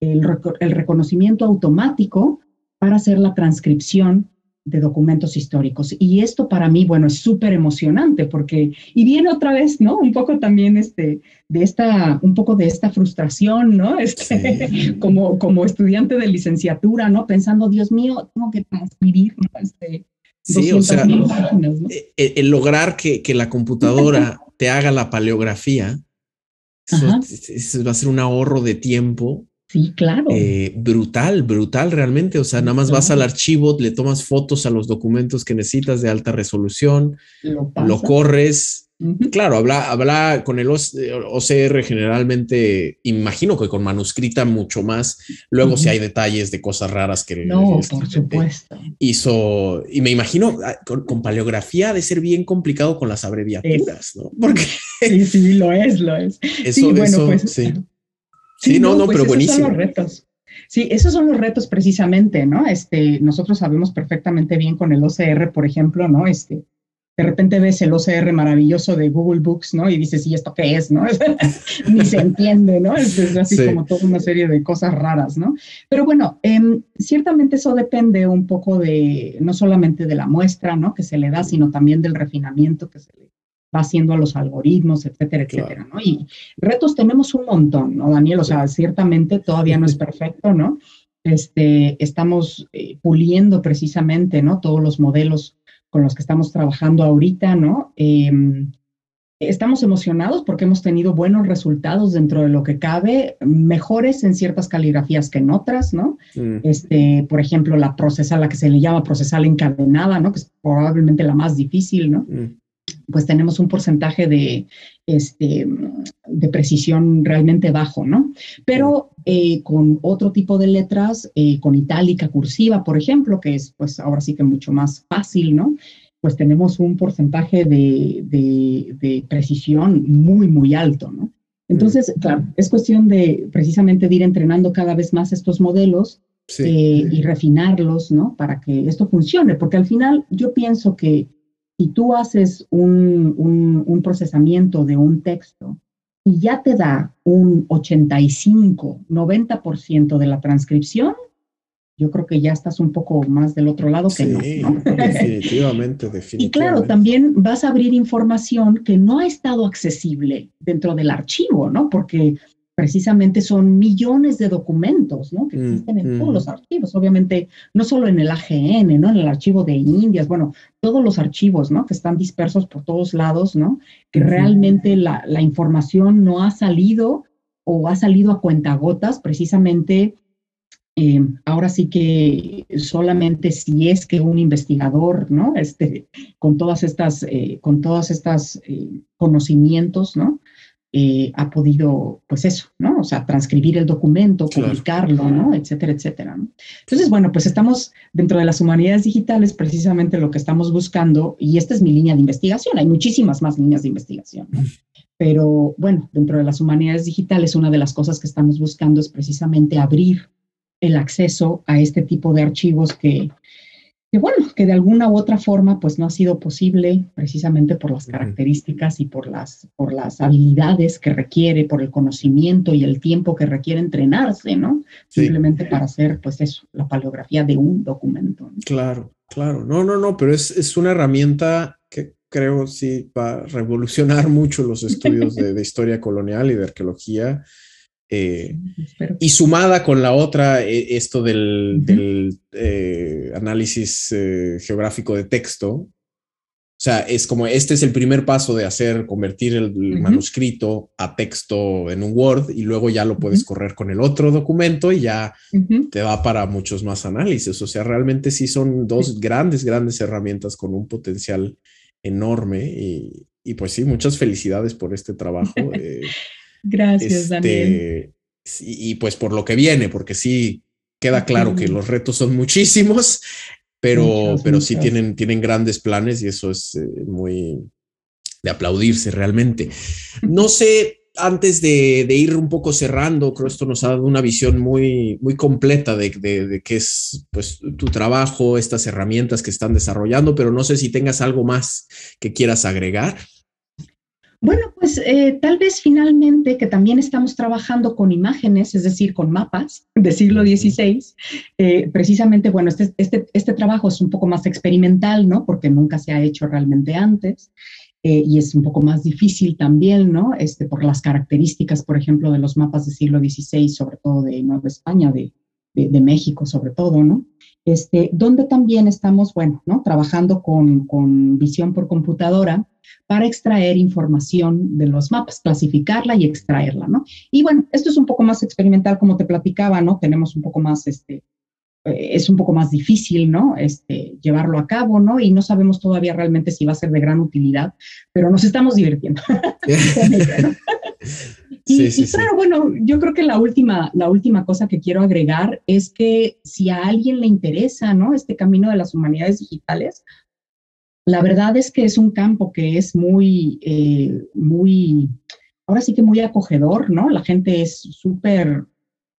el, reconocimiento automático para hacer la transcripción de documentos históricos. Y esto para mí, bueno, es súper emocionante porque, y viene otra vez, ¿no? Un poco también este, de esta, un poco de esta frustración, ¿no? Este, como, como estudiante de licenciatura, ¿no? Pensando, Dios mío, tengo que transcribir, ¿no? Este, sí, o sea, e, e, el, lograr que, que, la computadora te haga la paleografía, eso va a ser un ahorro de tiempo Sí, claro. Eh, brutal, brutal realmente. O sea, nada más vas al archivo, le tomas fotos a los documentos que necesitas de alta resolución, lo, corres. Claro, habla, habla con el OCR generalmente, imagino que con manuscrita mucho más. Luego, si hay detalles de cosas raras que no, por supuesto. hizo, y me imagino ah, con, paleografía de ser bien complicado con las abreviaturas, ¿no? Porque sí, sí, lo es, lo es. Eso, sí, bueno, pues, sí. Sí, no, no, pues pero buenísimo. Son los retos. Sí, esos son los retos precisamente, ¿no? Este, nosotros sabemos perfectamente bien con el OCR, por ejemplo, ¿no? Este, de repente ves el OCR maravilloso de Google Books, ¿no? Y dices, ¿y esto qué es, no? Ni se entiende, ¿no? Es, así como toda una serie de cosas raras, ¿no? Pero bueno, em, ciertamente eso depende un poco de, no solamente de la muestra, ¿no? Que se le da, sino también del refinamiento que se le va haciendo a los algoritmos, etcétera, etcétera, ¿no? Y retos tenemos un montón, ¿no, Daniel? O sea, ciertamente todavía no es perfecto, ¿no? Este, estamos eh, puliendo precisamente, ¿no? Todos los modelos con los que estamos trabajando ahorita, ¿no? Em, estamos emocionados porque hemos tenido buenos resultados dentro de lo que cabe, mejores en ciertas caligrafías que en otras, ¿no? Mm. Este, por ejemplo, la procesal, la que se le llama procesal encadenada, ¿no? Que es probablemente la más difícil, ¿no? Mm pues tenemos un porcentaje de, este, de precisión realmente bajo, ¿no? Pero eh, con otro tipo de letras, eh, con itálica cursiva, por ejemplo, que es pues ahora sí que mucho más fácil, ¿no? Pues tenemos un porcentaje de, de, precisión muy, muy alto, ¿no? Entonces, claro, es cuestión de precisamente de ir entrenando cada vez más estos modelos eh, y refinarlos, ¿no? Para que esto funcione, porque al final yo pienso que si tú haces un, un, procesamiento de un texto y ya te da un 85, 90% de la transcripción, yo creo que ya estás un poco más del otro lado que no. Definitivamente, definitivamente. Y claro, también vas a abrir información que no ha estado accesible dentro del archivo, ¿no? Porque precisamente son millones de documentos, ¿no? Que mm, existen en todos mm. los archivos, obviamente, no solo en el AGN, ¿no? En el archivo de Indias, bueno, todos los archivos, ¿no? Que están dispersos por todos lados, ¿no? Que realmente la, la, información no ha salido o ha salido a cuentagotas, precisamente. Eh, ahora sí que solamente si es que un investigador, ¿no? Este, con todas estas, eh, con todas estas eh, conocimientos, ¿no? Eh, ha podido, pues eso, ¿no? O sea, transcribir el documento, publicarlo, ¿no? Etcétera, etcétera. ¿no? Entonces, bueno, pues estamos dentro de las humanidades digitales, precisamente lo que estamos buscando, y esta es mi línea de investigación, hay muchísimas más líneas de investigación, ¿no? Pero bueno, dentro de las humanidades digitales, una de las cosas que estamos buscando es precisamente abrir el acceso a este tipo de archivos que, que bueno, que de alguna u otra forma pues no ha sido posible precisamente por las características y por las, por las habilidades que requiere, por el conocimiento y el tiempo que requiere entrenarse, ¿no? Simplemente para hacer pues eso, la paleografía de un documento. Claro, claro, no, no, no, pero es, es una herramienta que creo sí va a revolucionar mucho los estudios de, de historia colonial y de arqueología eh, y sumada con la otra, eh, esto del, eh, análisis geográfico de texto. O sea, es como este es el primer paso de hacer, convertir el, manuscrito a texto en un Word y luego ya lo puedes correr con el otro documento y ya te va para muchos más análisis. O sea, realmente sí son dos grandes, grandes herramientas con un potencial enorme y, y pues sí, muchas felicidades por este trabajo. Gracias, Daniel. Este, y, pues por lo que viene, porque sí queda claro que los retos son muchísimos, pero, pero sí Tienen, tienen grandes planes y eso es eh, muy de aplaudirse realmente. No sé, antes de, ir un poco cerrando, creo que esto nos ha dado una visión muy, muy completa de, de, qué es pues, tu trabajo, estas herramientas que están desarrollando, pero no sé si tengas algo más que quieras agregar. Bueno, pues eh, tal vez finalmente que también estamos trabajando con imágenes, es decir, con mapas del siglo XVI. Eh, precisamente, bueno, este, este, este, trabajo es un poco más experimental, ¿no? Porque nunca se ha hecho realmente antes. Eh, y es un poco más difícil también, ¿no? Este, por las características, por ejemplo, de los mapas del siglo XVI, sobre todo de Nueva España, de, de, México sobre todo, ¿no? Este, donde también estamos, bueno, ¿no? Trabajando con, con visión por computadora para extraer información de los mapas, clasificarla y extraerla, ¿no? Y bueno, esto es un poco más experimental, como te platicaba, ¿no? Tenemos un poco más, este, eh, es un poco más difícil, ¿no? Este, llevarlo a cabo, ¿no? Y no sabemos todavía realmente si va a ser de gran utilidad, pero nos estamos divirtiendo. y, sí, claro, bueno, yo creo que la última, la última cosa que quiero agregar es que si a alguien le interesa, ¿no? Este camino de las humanidades digitales, la verdad es que es un campo que es muy, eh, muy, ahora sí que muy acogedor, ¿no? La gente es súper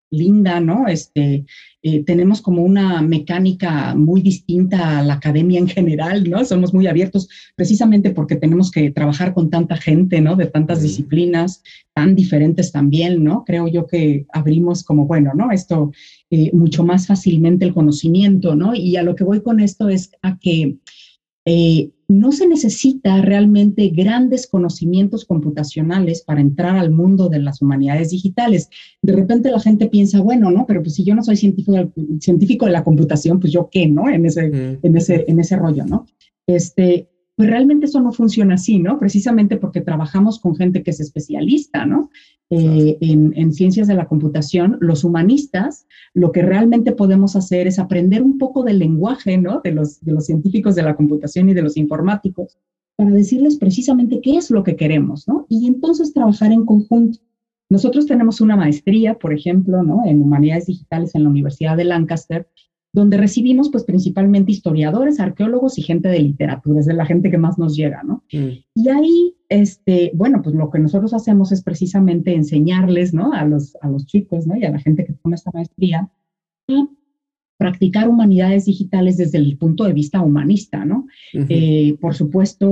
linda, ¿no? Este, eh, tenemos como una mecánica muy distinta a la academia en general, ¿no? Somos muy abiertos precisamente porque tenemos que trabajar con tanta gente, ¿no? De tantas disciplinas tan diferentes también, ¿no? Creo yo que abrimos como, bueno, ¿no? Esto eh, mucho más fácilmente el conocimiento, ¿no? Y a lo que voy con esto es a que eh, no se necesita realmente grandes conocimientos computacionales para entrar al mundo de las humanidades digitales. De repente la gente piensa, bueno, ¿no? Pero pues si yo no soy científico, científico de la computación, pues yo qué, ¿no? En ese, mm. en ese, en ese rollo, ¿no? Este, pues realmente eso no funciona así, ¿no? Precisamente porque trabajamos con gente que es especialista, ¿no? Eh, en, ciencias de la computación, los humanistas, lo que realmente podemos hacer es aprender un poco del lenguaje, ¿no? De los, de los científicos de la computación y de los informáticos, para decirles precisamente qué es lo que queremos, ¿no? Y entonces trabajar en conjunto. Nosotros tenemos una maestría, por ejemplo, ¿no? En humanidades digitales en la Universidad de Lancaster, donde recibimos pues principalmente historiadores, arqueólogos y gente de literatura, es de la gente que más nos llega, ¿no? Mm. Y ahí, este, bueno, pues lo que nosotros hacemos es precisamente enseñarles, ¿no? A los, a los chicos, ¿no? Y a la gente que toma esta maestría, practicar humanidades digitales desde el punto de vista humanista, ¿no? Eh, por supuesto,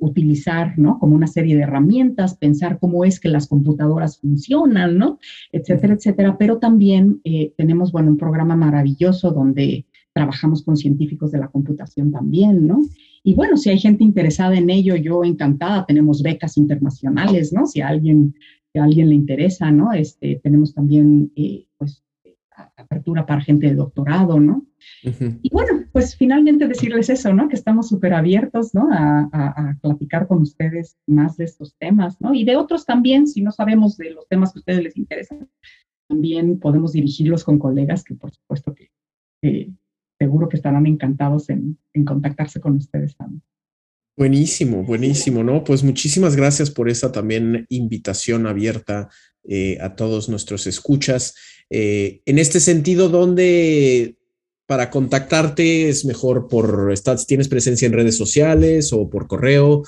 utilizar, ¿no? Como una serie de herramientas, pensar cómo es que las computadoras funcionan, ¿no? Etcétera, etcétera. Pero también eh, tenemos, bueno, un programa maravilloso donde trabajamos con científicos de la computación también, ¿no? Y bueno, si hay gente interesada en ello, yo encantada, tenemos becas internacionales, ¿no? Si a alguien, si a alguien le interesa, ¿no? Este, tenemos también, eh, pues, apertura para gente de doctorado, ¿no? Y bueno, pues finalmente decirles eso, ¿no? Que estamos súper abiertos, ¿no? A, a, platicar con ustedes más de estos temas, ¿no? Y de otros también, si no sabemos de los temas que a ustedes les interesan, también podemos dirigirlos con colegas que por supuesto que, seguro que estarán encantados en, en contactarse con ustedes también. Buenísimo, buenísimo, ¿no? Pues muchísimas gracias por esa también invitación abierta eh, a todos nuestros escuchas. Eh, en este sentido, ¿dónde para contactarte es mejor por, estás, ¿tienes presencia en redes sociales o por correo?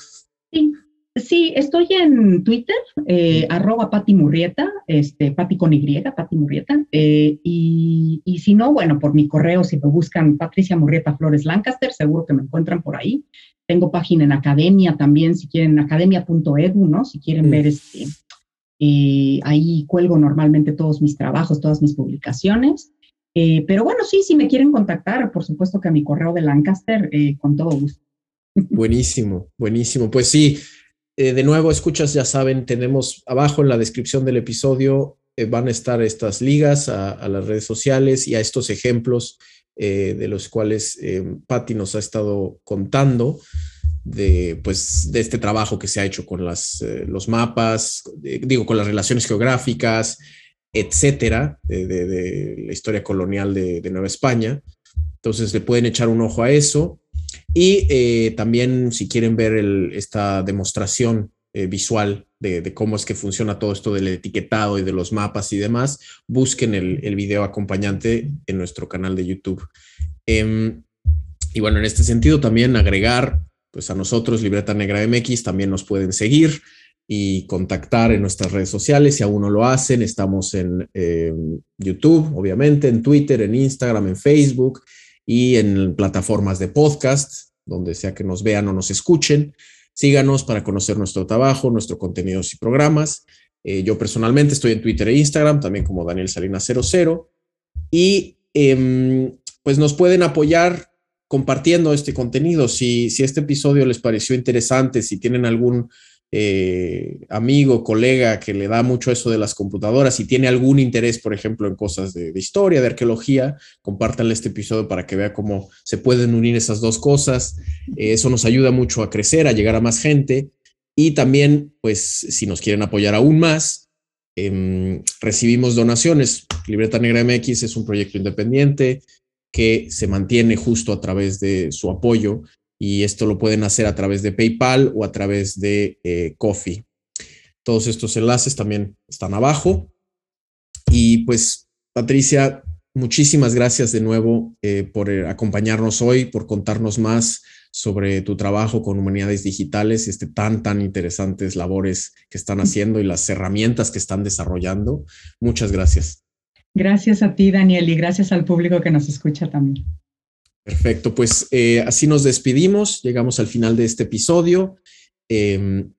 Sí, sí estoy en Twitter, eh, arroba Pati Murrieta, este, Pati con Y, Pati Murrieta, y, y, si no, bueno, por mi correo, si me buscan Patricia Murrieta Flores Lancaster, seguro que me encuentran por ahí. Tengo página en academia también, si quieren, academia.edu, ¿no? Si quieren ver este, eh, ahí cuelgo normalmente todos mis trabajos, todas mis publicaciones. Eh, pero bueno, sí, si me quieren contactar, por supuesto que a mi correo de Lancaster, eh, con todo gusto. Buenísimo, buenísimo. Pues sí, de nuevo, escuchas, ya saben, tenemos abajo en la descripción del episodio, van a estar estas ligas a, a, las redes sociales y a estos ejemplos eh, de los cuales eh, Patti nos ha estado contando de, pues, de este trabajo que se ha hecho con las, eh, los mapas, digo, con las relaciones geográficas, etcétera, de, la historia colonial de, Nueva España. Entonces le pueden echar un ojo a eso. Y también si quieren ver esta demostración visual de, cómo es que funciona todo esto del etiquetado y de los mapas y demás, busquen el, el video acompañante en nuestro canal de YouTube. Em, y bueno, en este sentido también agregar pues a nosotros, Libreta Negra MX, también nos pueden seguir y contactar en nuestras redes sociales. Si aún no lo hacen, estamos en em, YouTube, obviamente, en Twitter, en Instagram, en Facebook y en plataformas de podcast, donde sea que nos vean o nos escuchen. Síganos para conocer nuestro trabajo, nuestros contenidos y programas. Eh, yo personalmente estoy en Twitter e Instagram, también como Daniel Salinas 00. Y em, pues nos pueden apoyar compartiendo este contenido. Si, si este episodio les pareció interesante, si tienen algún eh, amigo, colega que le da mucho eso de las computadoras y tiene algún interés, por ejemplo, en cosas de, historia, de arqueología, compártanle este episodio para que vea cómo se pueden unir esas dos cosas. Eh, eso nos ayuda mucho a crecer, a llegar a más gente. Y también, pues, si nos quieren apoyar aún más, em, recibimos donaciones. Libreta Negra MX es un proyecto independiente que se mantiene justo a través de su apoyo y esto lo pueden hacer a través de PayPal o a través de eh, Coffee. Todos estos enlaces también están abajo. Y pues, Patricia, muchísimas gracias de nuevo eh, por eh, acompañarnos hoy, por contarnos más sobre tu trabajo con humanidades digitales y este tan, tan interesantes labores que están haciendo y las herramientas que están desarrollando. Muchas gracias. Gracias a ti, Daniel, y gracias al público que nos escucha también. Perfecto, pues eh, así nos despedimos, llegamos al final de este episodio. Em,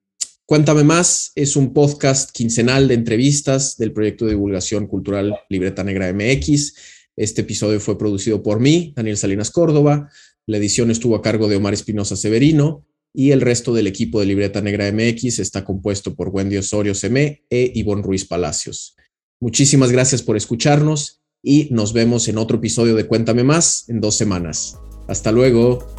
Cuéntame más, es un podcast quincenal de entrevistas del proyecto de divulgación cultural Libreta Negra MX. Este episodio fue producido por mí, Daniel Salinas Córdoba. La edición estuvo a cargo de Omar Espinosa Severino y el resto del equipo de Libreta Negra MX está compuesto por Wendy Osorio Semé e Ivonne Ruiz Palacios. Muchísimas gracias por escucharnos y nos vemos en otro episodio de Cuéntame más en dos semanas. Hasta luego.